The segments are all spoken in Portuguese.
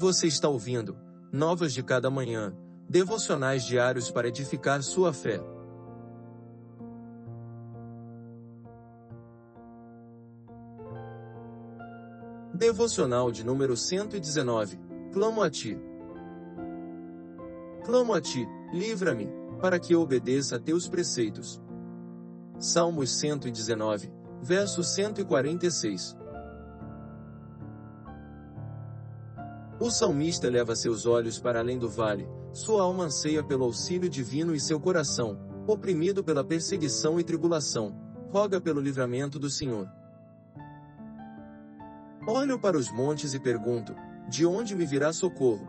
Você está ouvindo Novas de Cada Manhã, devocionais diários para edificar sua fé. Devocional de número 119. Clamo a ti. Clamo a ti, livra-me, para que eu obedeça a teus preceitos. Salmos 119, verso 146. O salmista leva seus olhos para além do vale, sua alma anseia pelo auxílio divino e seu coração, oprimido pela perseguição e tribulação, roga pelo livramento do Senhor. Olho para os montes e pergunto: de onde me virá socorro?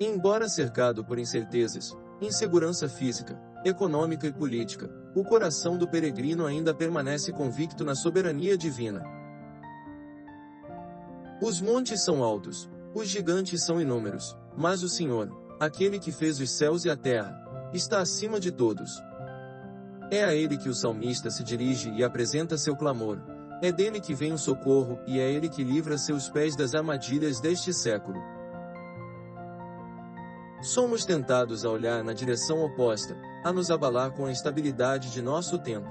Embora cercado por incertezas, insegurança física, econômica e política, o coração do peregrino ainda permanece convicto na soberania divina. Os montes são altos, os gigantes são inúmeros, mas o Senhor, aquele que fez os céus e a terra, está acima de todos. É a ele que o salmista se dirige e apresenta seu clamor. É dele que vem o socorro, e é ele que livra seus pés das armadilhas deste século. Somos tentados a olhar na direção oposta, a nos abalar com a instabilidade de nosso tempo.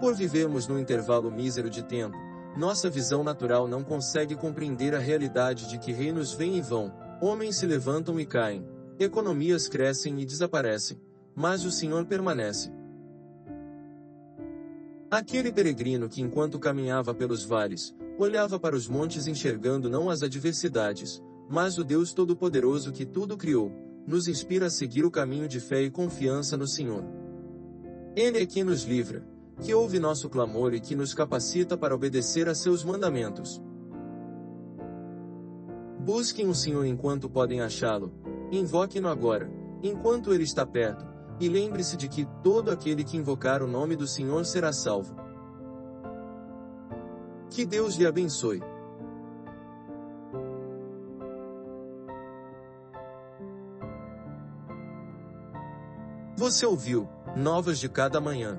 Por vivermos num intervalo mísero de tempo, nossa visão natural não consegue compreender a realidade de que reinos vêm e vão, homens se levantam e caem, economias crescem e desaparecem, mas o Senhor permanece. Aquele peregrino que enquanto caminhava pelos vales, olhava para os montes enxergando não as adversidades, mas o Deus Todo-Poderoso que tudo criou, nos inspira a seguir o caminho de fé e confiança no Senhor. Ele é quem nos livra, que ouve nosso clamor e que nos capacita para obedecer a seus mandamentos. Busquem o Senhor enquanto podem achá-lo, invoquem-no agora, enquanto ele está perto, e lembre-se de que todo aquele que invocar o nome do Senhor será salvo. Que Deus lhe abençoe. Você ouviu Novas de Cada Manhã